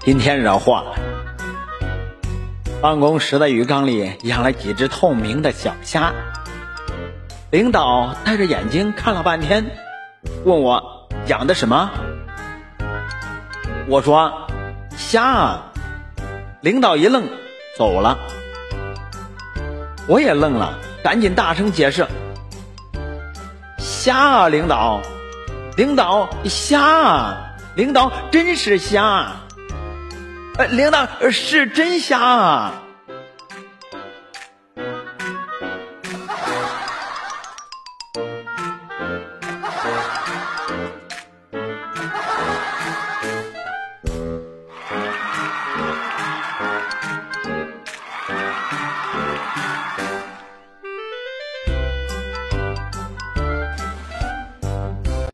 今天惹祸了，办公室的鱼缸里养了几只透明的小虾。领导戴着眼睛看了半天，问我养的什么？我说虾。领导一愣，走了。我也愣了，赶紧大声解释：虾啊，领导，领导瞎，领导真是瞎。呃，领导是真瞎啊。